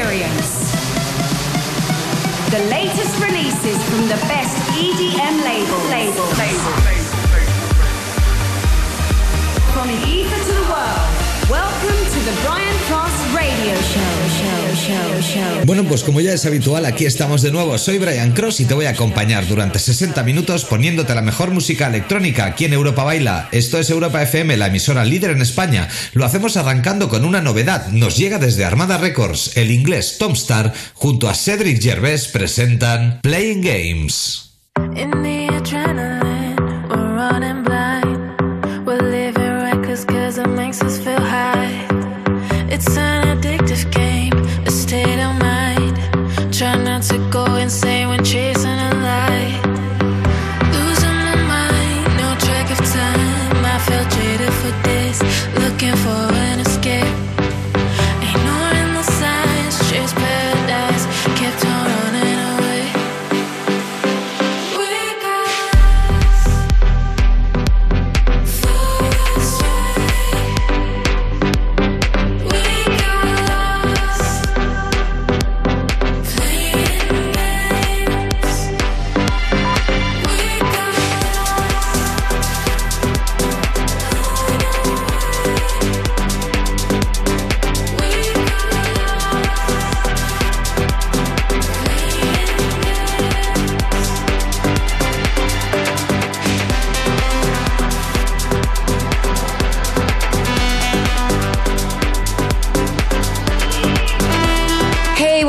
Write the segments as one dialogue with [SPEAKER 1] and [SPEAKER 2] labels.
[SPEAKER 1] experience. The latest releases from the best EDM labels. Label. Label. From the ether to the world. Welcome to the Brian Cross Radio show.
[SPEAKER 2] Bueno, pues como ya es habitual, aquí estamos de nuevo. Soy Brian Cross y te voy a acompañar durante 60 minutos poniéndote la mejor música electrónica aquí en Europa Baila. Esto es Europa FM, la emisora líder en España. Lo hacemos arrancando con una novedad. Nos llega desde Armada Records. El inglés Tom Star junto a Cedric Gervais presentan Playing Games.
[SPEAKER 3] Adrenaline, we're running blind.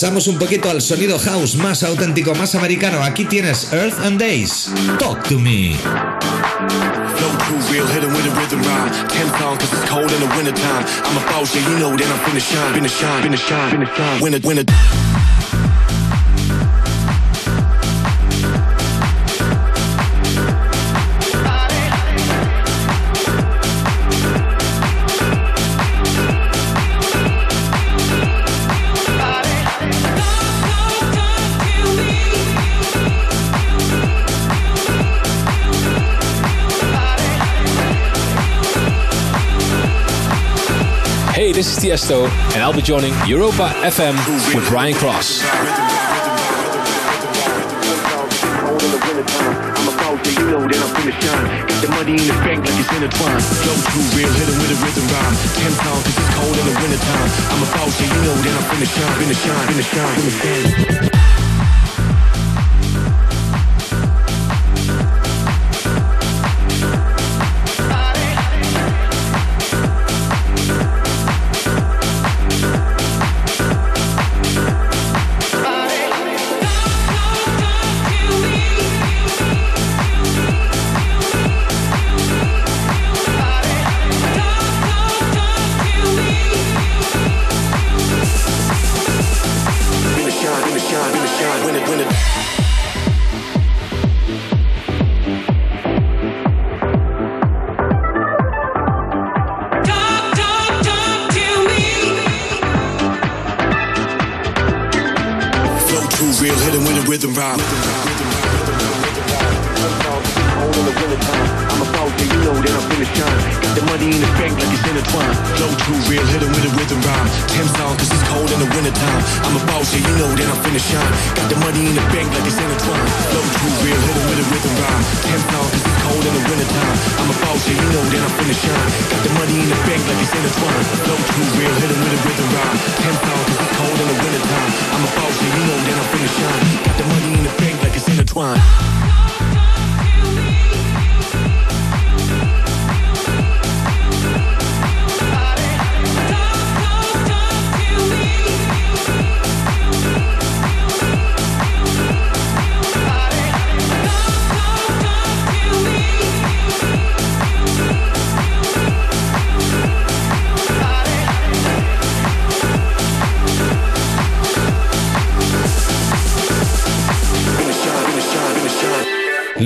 [SPEAKER 2] Pasamos un poquito al sonido house más auténtico, más americano. Aquí tienes Earth and Days. Talk to me.
[SPEAKER 4] I'm a you know I'm.
[SPEAKER 5] Hey, this is Tiesto, and I'll be joining Europa FM with Brian Cross.
[SPEAKER 4] I'm a. Too real, hit with a rhythm rhyme. Cold in the wintertime. I'm a boss, yeah, you know that I'm finna shine.
[SPEAKER 5] Got the money in the bank like it's intertwined. Flow too real, hit it with a rhythm rhyme. Ten songs, cause it's cold in the wintertime. I'm a boss, yeah, you know that I'm finna shine. Got the money in the bank like it's intertwined. Flow too real, hit it with a rhythm rhyme. Ten songs, cause it's cold in the wintertime. I'm a boss, yeah, you know that I'm finna shine. Got the money in the bank like it's intertwined. Flow too real, hit it with a rhythm rhyme. Ten songs, cause it's cold in the wintertime. I'm a boss, yeah, you know that I'm finna shine. Got the money in the bank like it's intertwined.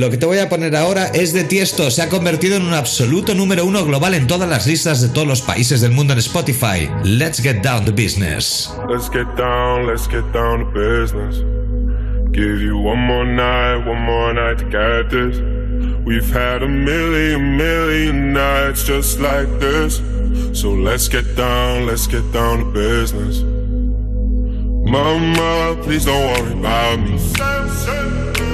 [SPEAKER 2] Lo que te voy a poner ahora es de Tiesto. Se ha convertido en un absoluto número uno global en todas las listas de todos los países del mundo en Spotify. Let's get down to business.
[SPEAKER 6] Let's get down, let's get down to business. Give you one more night, one more night to get this. We've had a million, million nights just like this. So let's get down, let's get down to business. Mama, please don't worry about me.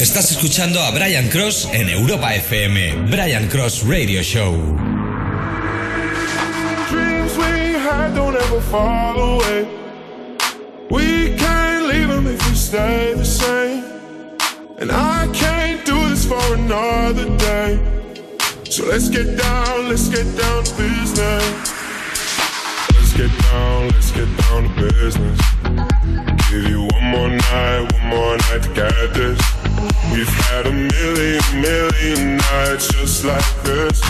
[SPEAKER 2] Estás escuchando a Brian Cross en Europa FM. Brian Cross Radio Show.
[SPEAKER 6] Dreams we had don't ever fall away. We can't leave them if we stay the same. And I can't do this for another day. So let's get down, let's get down to business. Let's get down, let's get down to business. Give you one more night, one more night to get this. We've had a million, million nights just like this.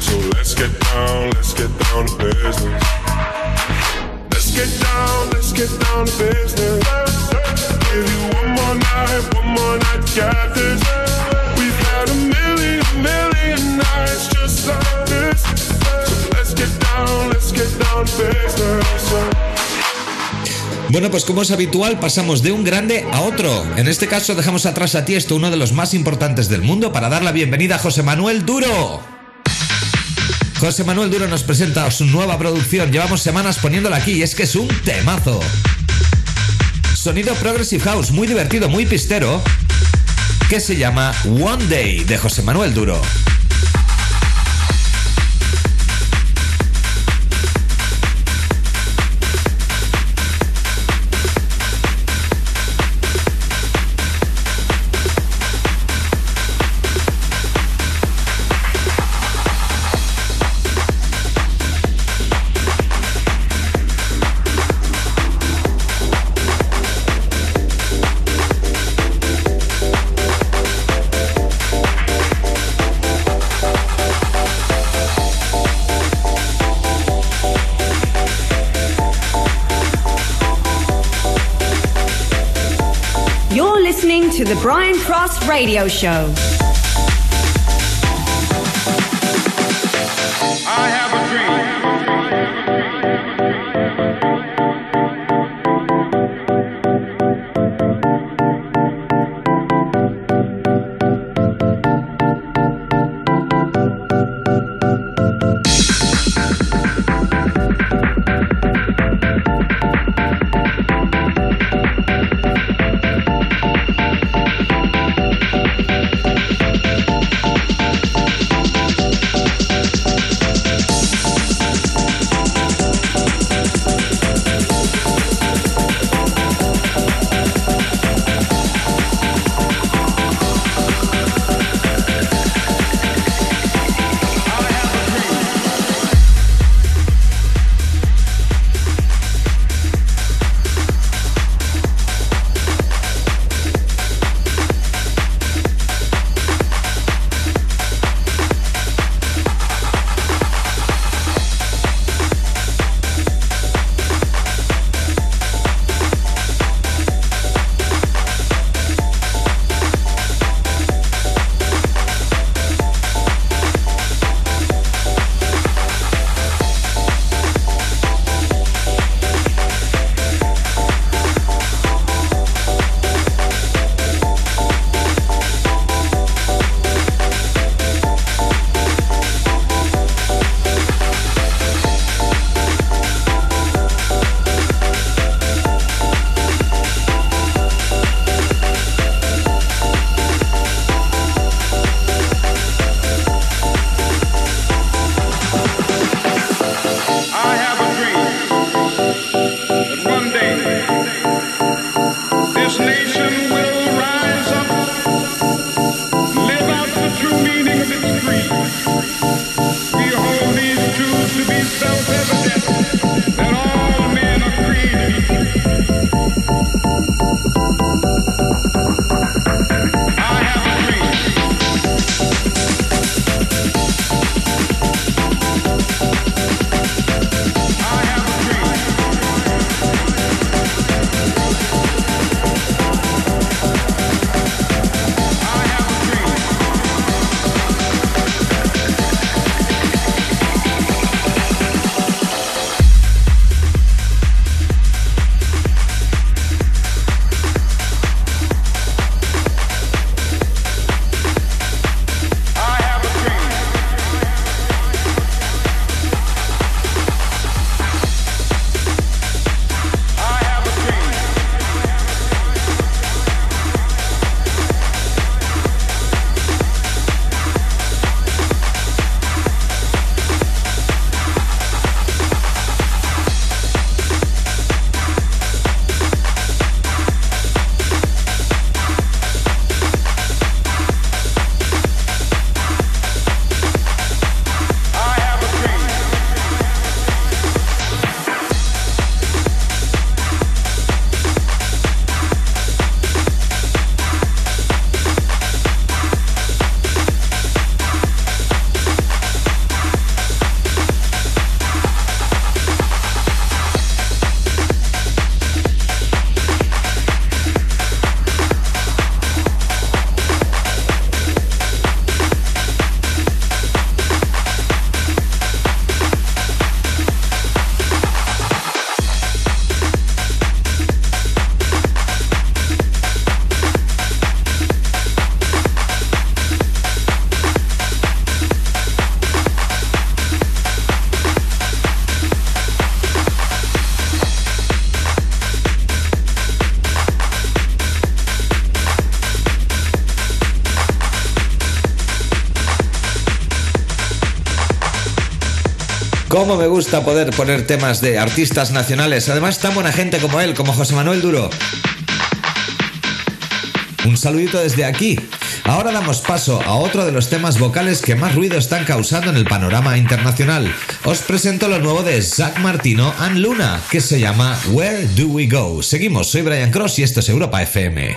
[SPEAKER 6] So let's get down, let's get down to business. Let's get down, let's get down to business. Give you one more night, one more night get this. We've had a million, million nights just like this. So let's get down, let's get down to business.
[SPEAKER 2] Bueno, pues como es habitual, pasamos de un grande a otro. En este caso dejamos atrás a Tiesto, uno de los más importantes del mundo, para dar la bienvenida a José Manuel Duro. José Manuel Duro nos presenta su nueva producción. Llevamos semanas poniéndola aquí y es que es un temazo. Sonido Progressive House, muy divertido, muy pistero, que se llama One Day de José Manuel Duro.
[SPEAKER 7] Radio Show.
[SPEAKER 8] Me gusta poder poner temas de artistas nacionales. Además, tan buena gente como él, como José Manuel Duro. Un saludito desde aquí. Ahora damos paso a otro de los temas vocales que más ruido están causando en el panorama internacional. Os presento lo nuevo de Zach Martino and Luna, que se llama Where Do We Go. Seguimos, soy Brian Cross y esto es Europa FM.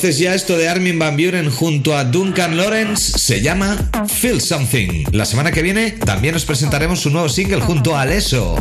[SPEAKER 8] Entonces ya esto de Armin Van Buren junto a Duncan Lawrence se llama Feel Something. La semana que viene también os presentaremos un nuevo single junto a
[SPEAKER 9] Aleso.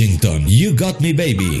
[SPEAKER 2] Lushington, You Got Me Baby.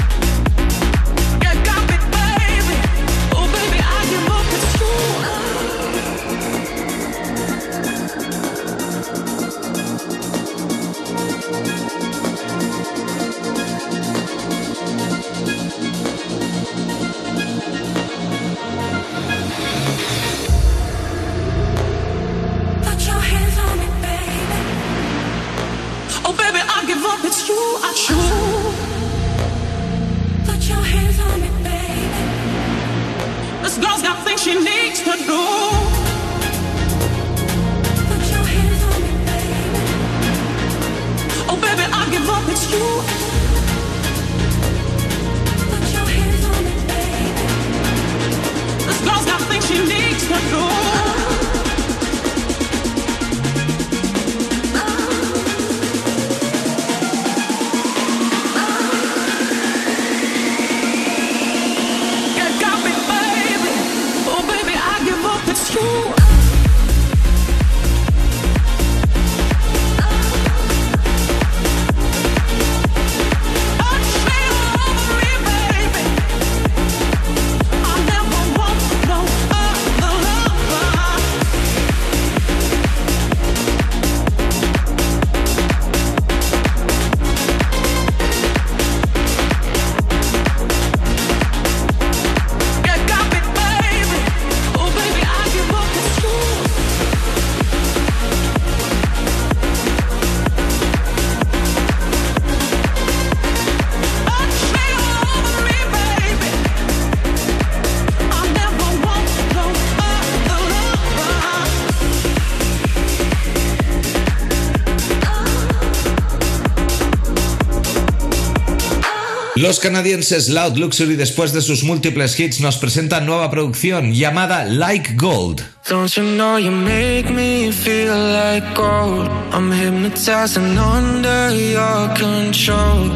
[SPEAKER 2] Los canadienses Loud Luxury, después de sus múltiples hits, nos presentan nueva producción llamada Like Gold.
[SPEAKER 9] Don't you know you make me feel like gold? I'm hypnotized and under your control.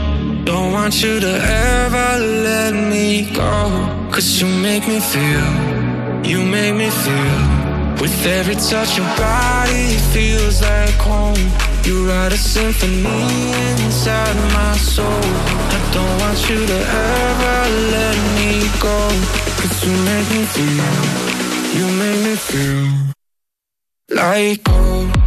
[SPEAKER 9] Don't want you to ever let me go. Cause you make me feel, you make me feel. With every touch, your body feels like home. You write a symphony inside my soul. I don't want you to ever let me go. Cause you make me feel. You make me feel like gold.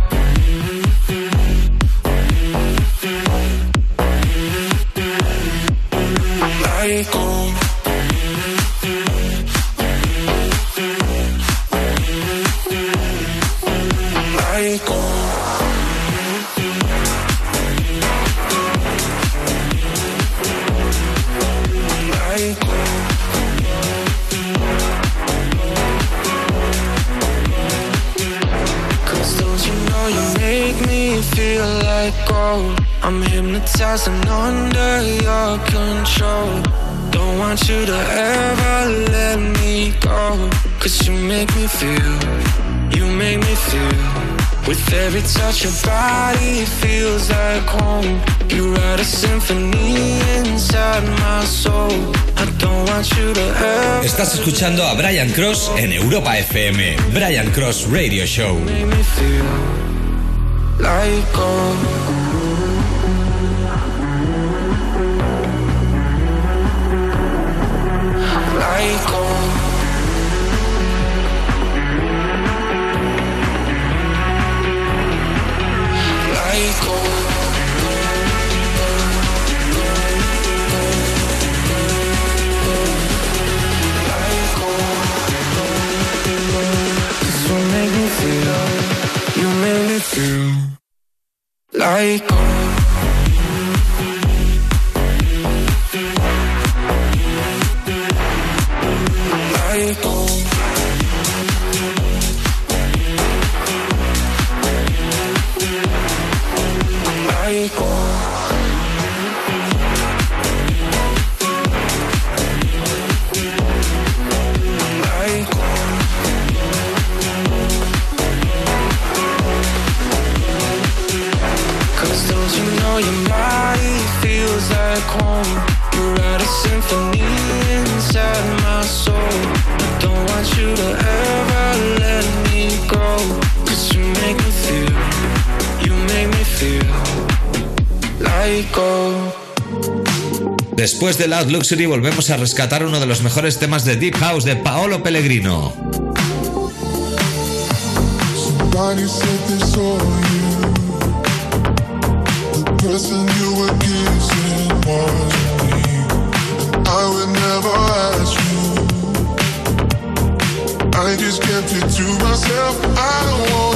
[SPEAKER 9] And under your control Don't want you to ever let me go Cause you make me feel, you make me feel With every touch your body feels like home You write a symphony inside my soul I don't want you to ever
[SPEAKER 2] Estás escuchando a Brian Cross en Europa FM. Brian Cross Radio Show.
[SPEAKER 9] make me feel like gold. Like.
[SPEAKER 2] Luxury volvemos a rescatar uno de los mejores temas de Deep House de Paolo Pellegrino.
[SPEAKER 6] I just kept it to myself.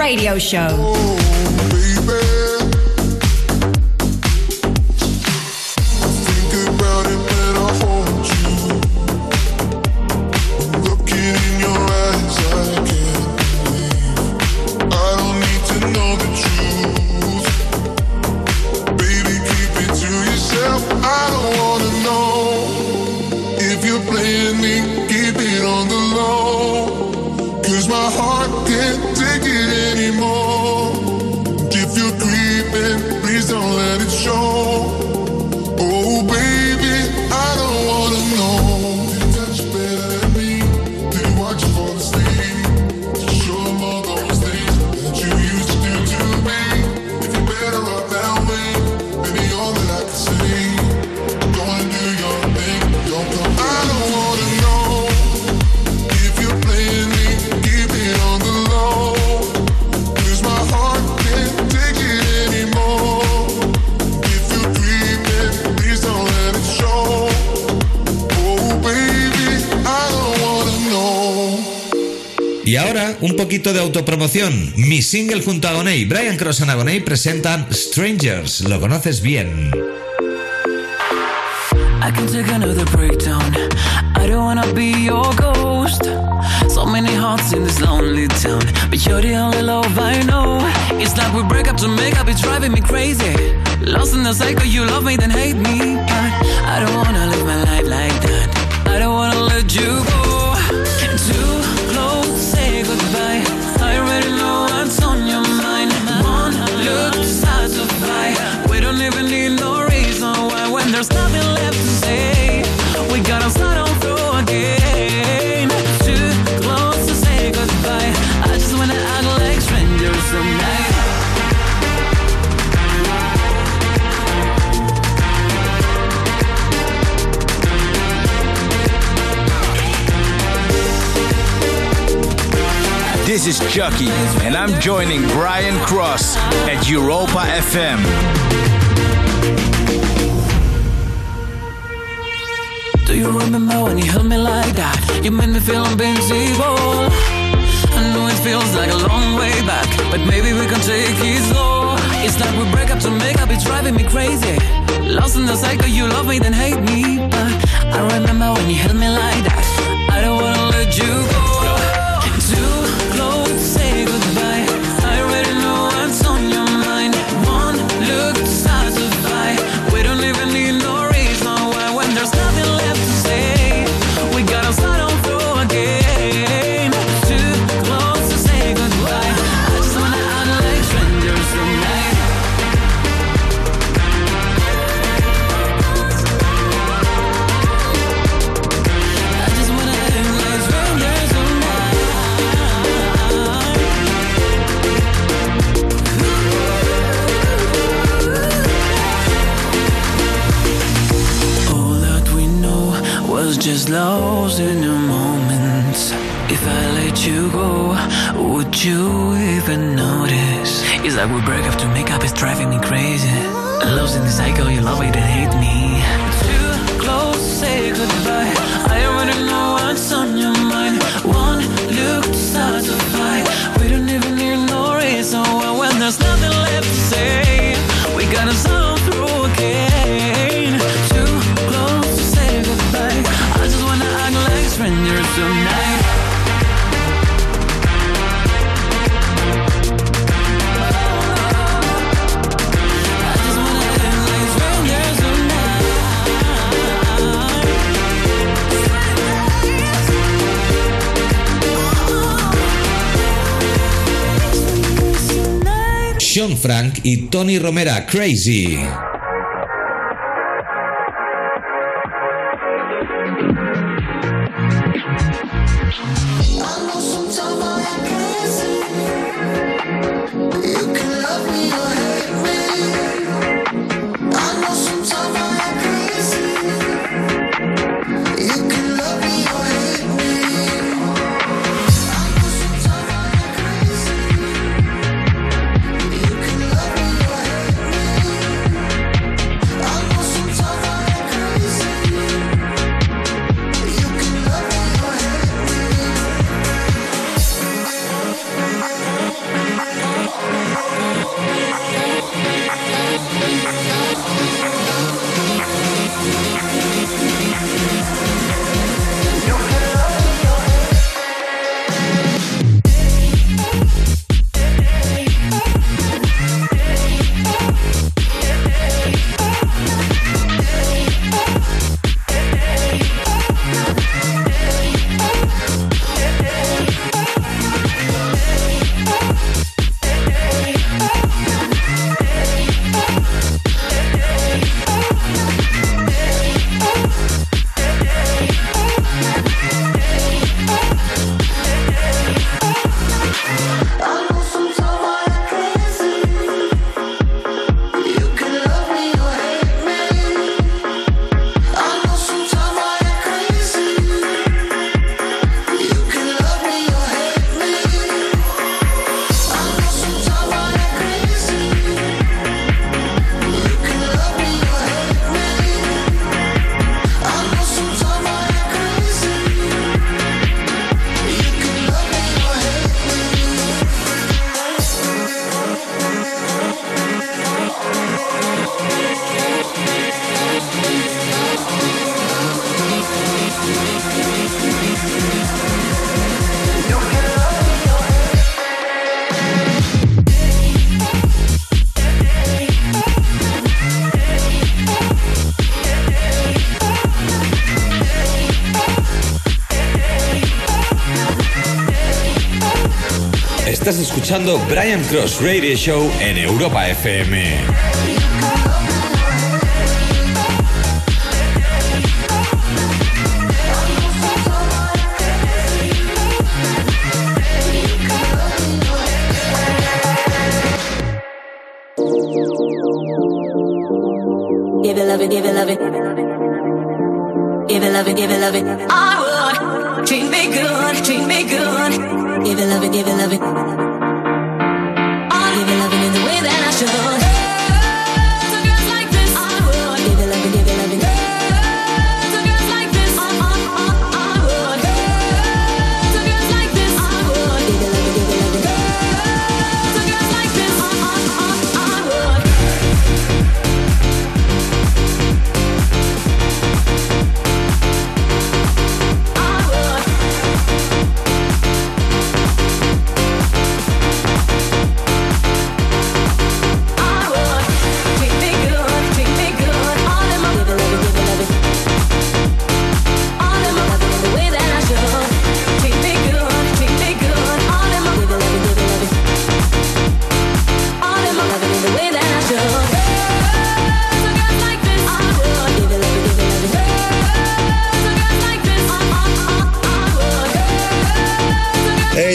[SPEAKER 10] Radio
[SPEAKER 6] Show.
[SPEAKER 2] Y ahora, un poquito de autopromoción. Mi single junto a Agoney, Brian Cross and Agoney presentan Strangers. Lo conoces bien.
[SPEAKER 11] I can take another breakdown. I don't wanna be your ghost. So many hearts in this lonely town, but you're the only love I know. It's like we break up to make up, it's driving me crazy. Lost in the cycle, you love me, then hate me. But I don't wanna live my life like that. I don't wanna let you go.
[SPEAKER 12] Is Chucky, and I'm joining Brian Cross at Europa FM.
[SPEAKER 11] Do you remember when you held me like that? You made me feel invincible. I know it feels like a long way back, but maybe we can take it slow. It's like we break up to make up, it's driving me crazy. Lost in the cycle, you love me, then hate me. But I remember when you held me like that. I don't wanna let you go.
[SPEAKER 13] Frank y Tony Romera, Crazy. escuchando Brian Cross Radio Show en Europa FM.
[SPEAKER 14] Give it love it, give it love it. Give it love give it love. I would oh, treat me good, treat me good. Give it love it, give it love it.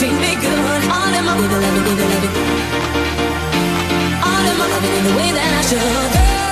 [SPEAKER 14] treat me good. All in my baby, love it, baby, love it. All in my loving in the way that I should.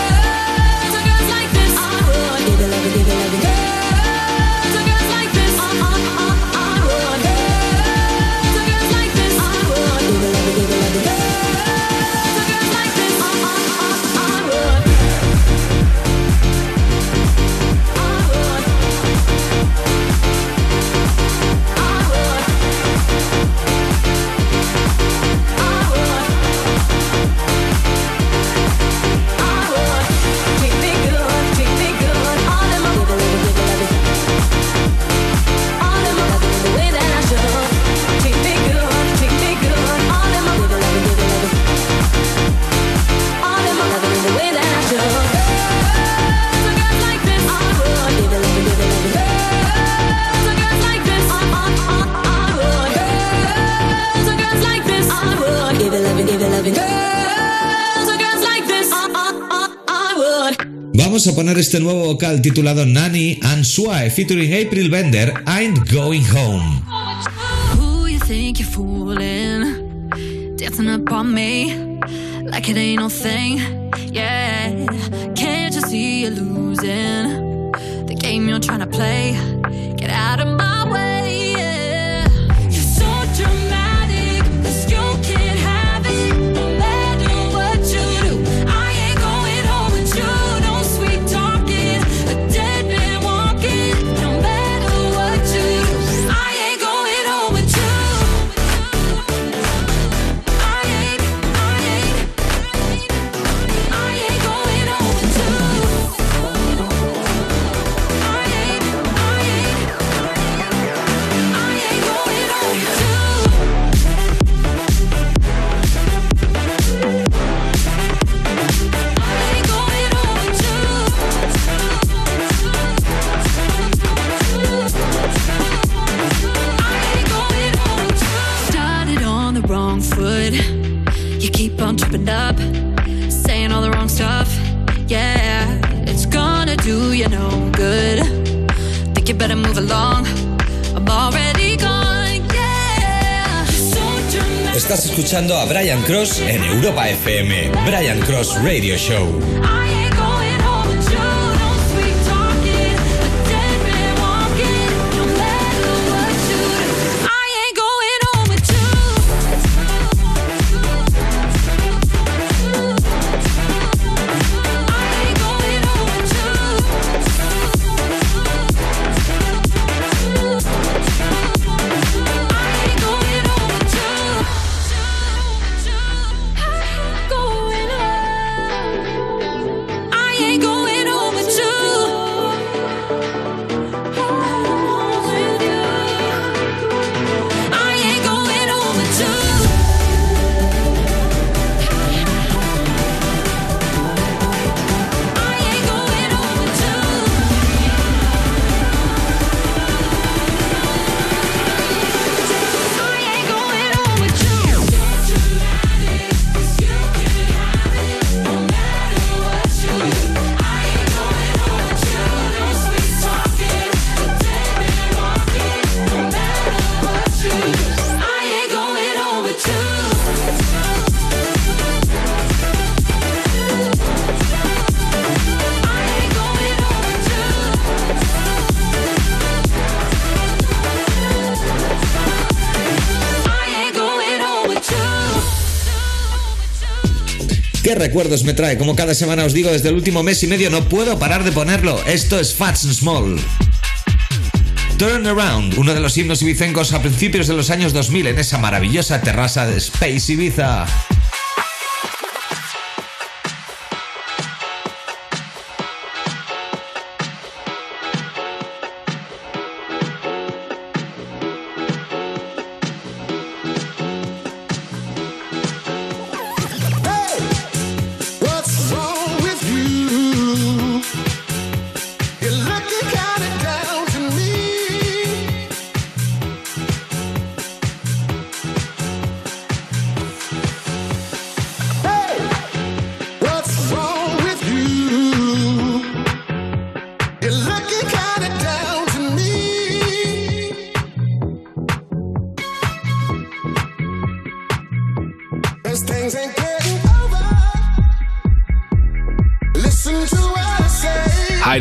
[SPEAKER 2] vamos a poner este nuevo vocal titulado Nanny and Swae featuring April Bender, I'm Going Home. Cross en Europa FM. Brian Cross Radio Show. recuerdos me trae. Como cada semana os digo, desde el último mes y medio no puedo parar de ponerlo. Esto es Fats and Small. Turn Around, uno de los himnos ibicencos a principios de los años 2000 en esa maravillosa terraza de Space Ibiza.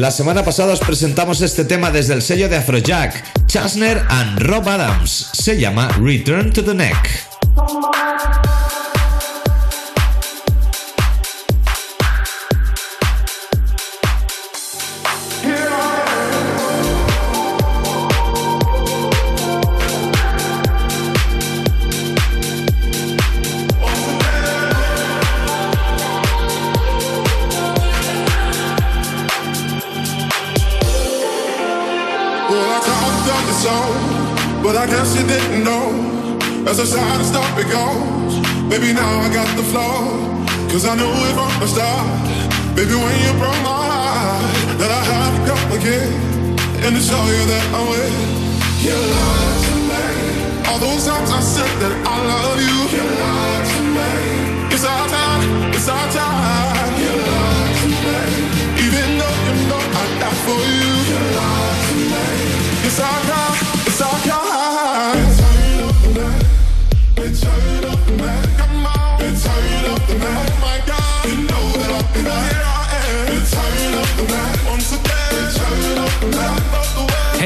[SPEAKER 2] La semana pasada os presentamos este tema desde el sello de Afrojack, Chasner and Rob Adams. Se llama Return to the Neck.
[SPEAKER 6] But I guess you didn't know. As the side stop it goes, baby, now I got the flow. Cause I knew it from the start. Baby, when you broke my heart, that I had to come again. And to show you that I'm with you. lied to me. All those times I said that I love you. You lied to me. It's our time, it's our time.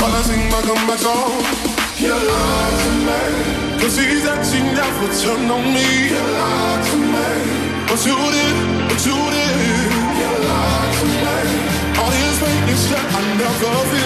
[SPEAKER 6] While I sing my comeback song. You lied to me. Cause he said she never turned on me. You lied to me. But you did, but you did. You lied to me. All his is that I never feel.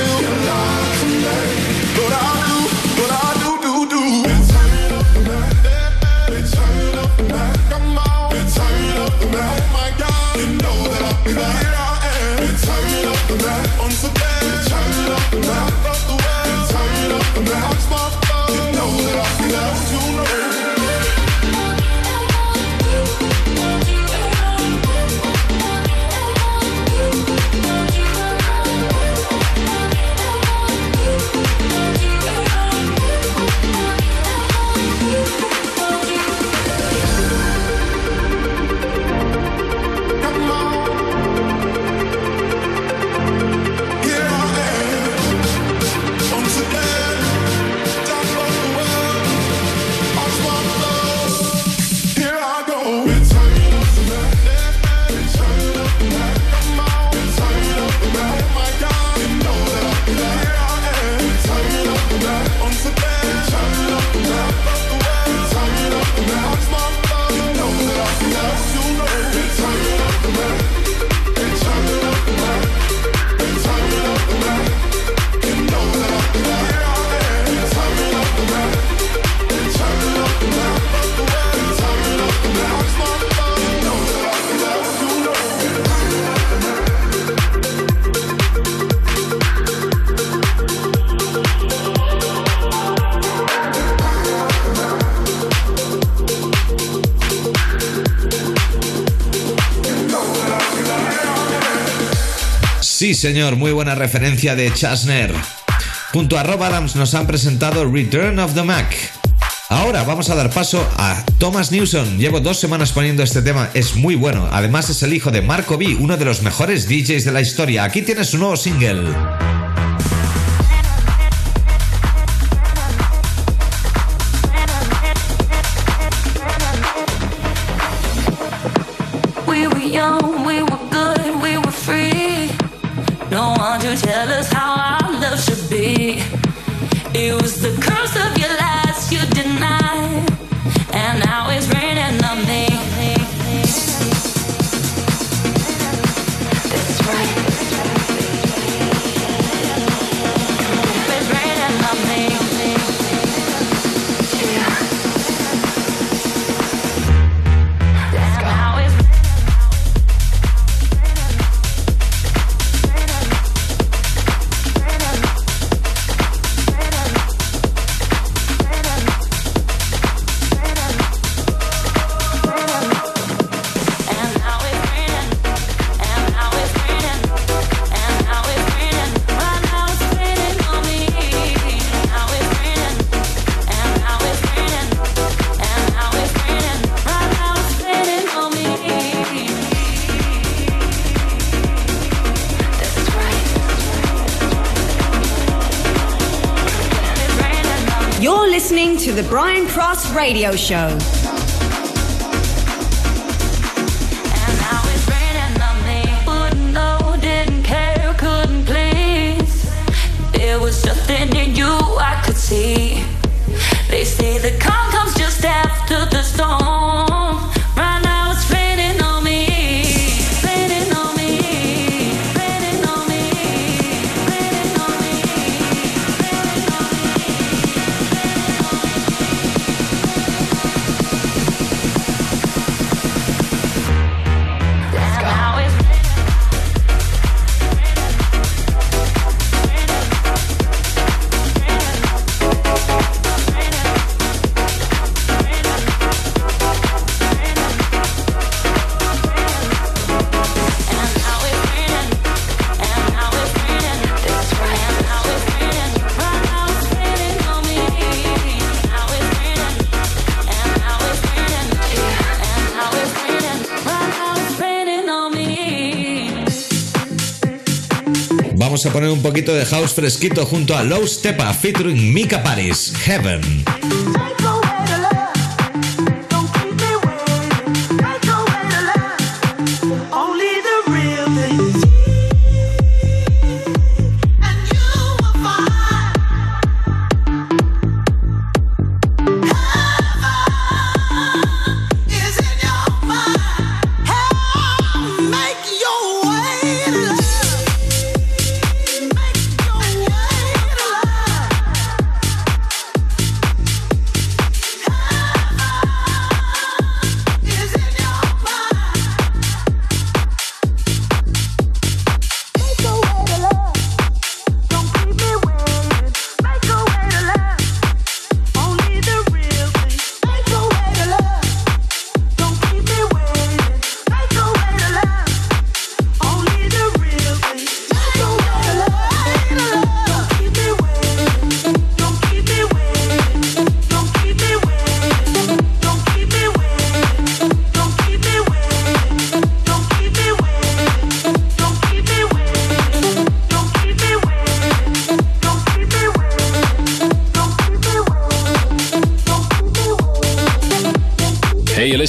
[SPEAKER 4] Señor, muy buena referencia de Chasner. Junto a Rob Adams nos han presentado Return of the Mac. Ahora vamos a dar paso a Thomas Newson. Llevo dos semanas poniendo este tema, es muy bueno. Además es el hijo de Marco B, uno de los mejores DJs de la historia. Aquí tienes su nuevo single.
[SPEAKER 15] Radio Show.
[SPEAKER 4] Vamos a poner un poquito de house fresquito junto a Low Stepa featuring Mika Paris, Heaven.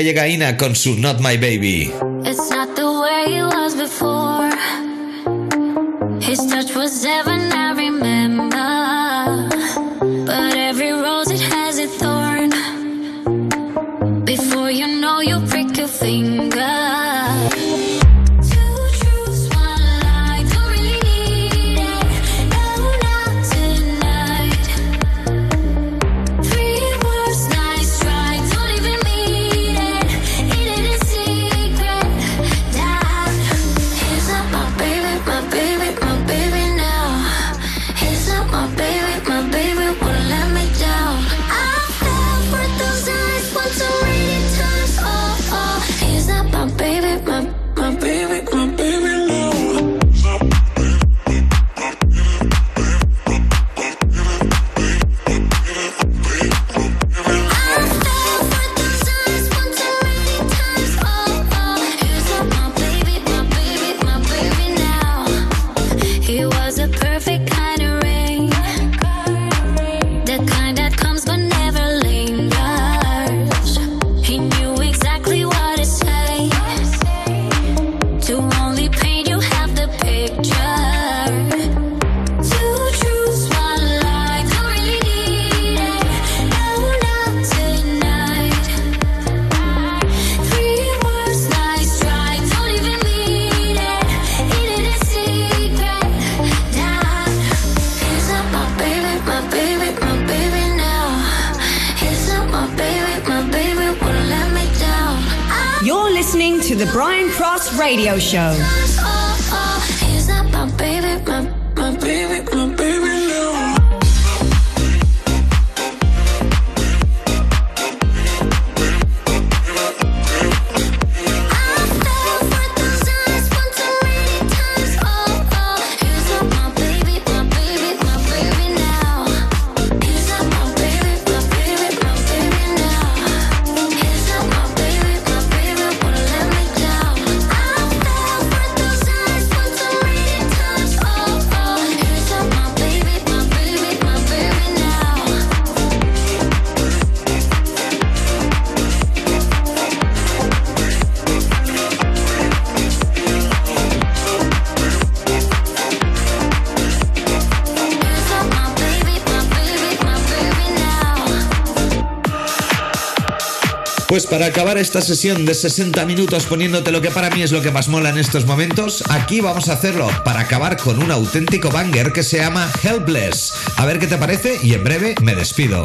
[SPEAKER 2] Llega Ina con su Not My Baby.
[SPEAKER 3] It's not the way it was before. His touch was
[SPEAKER 10] ever Show.
[SPEAKER 2] para acabar esta sesión de 60 minutos poniéndote lo que para mí es lo que más mola en estos momentos, aquí vamos a hacerlo para acabar con un auténtico banger que se llama Helpless. A ver qué te parece y en breve me despido.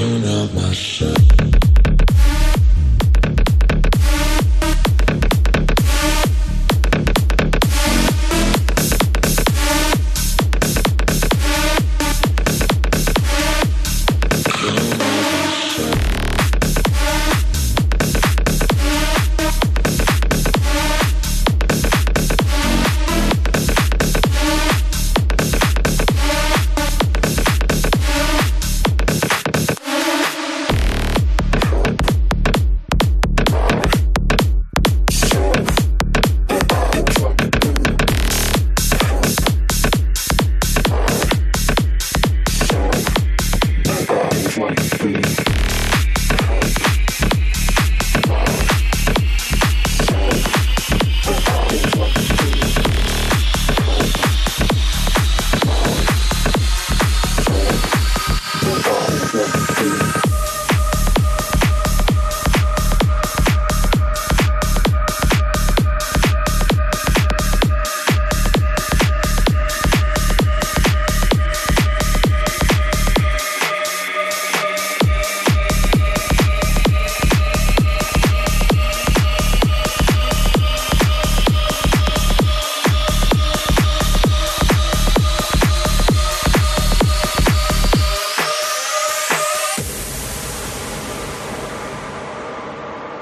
[SPEAKER 2] you know my shit.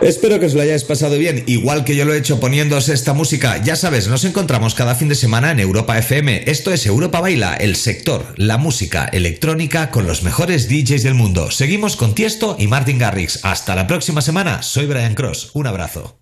[SPEAKER 2] Espero que os lo hayáis pasado bien, igual que yo lo he hecho poniéndose esta música. Ya sabes, nos encontramos cada fin de semana en Europa FM. Esto es Europa Baila, el sector, la música electrónica con los mejores DJs del mundo. Seguimos con Tiesto y Martin Garrix. Hasta la próxima semana. Soy Brian Cross. Un abrazo.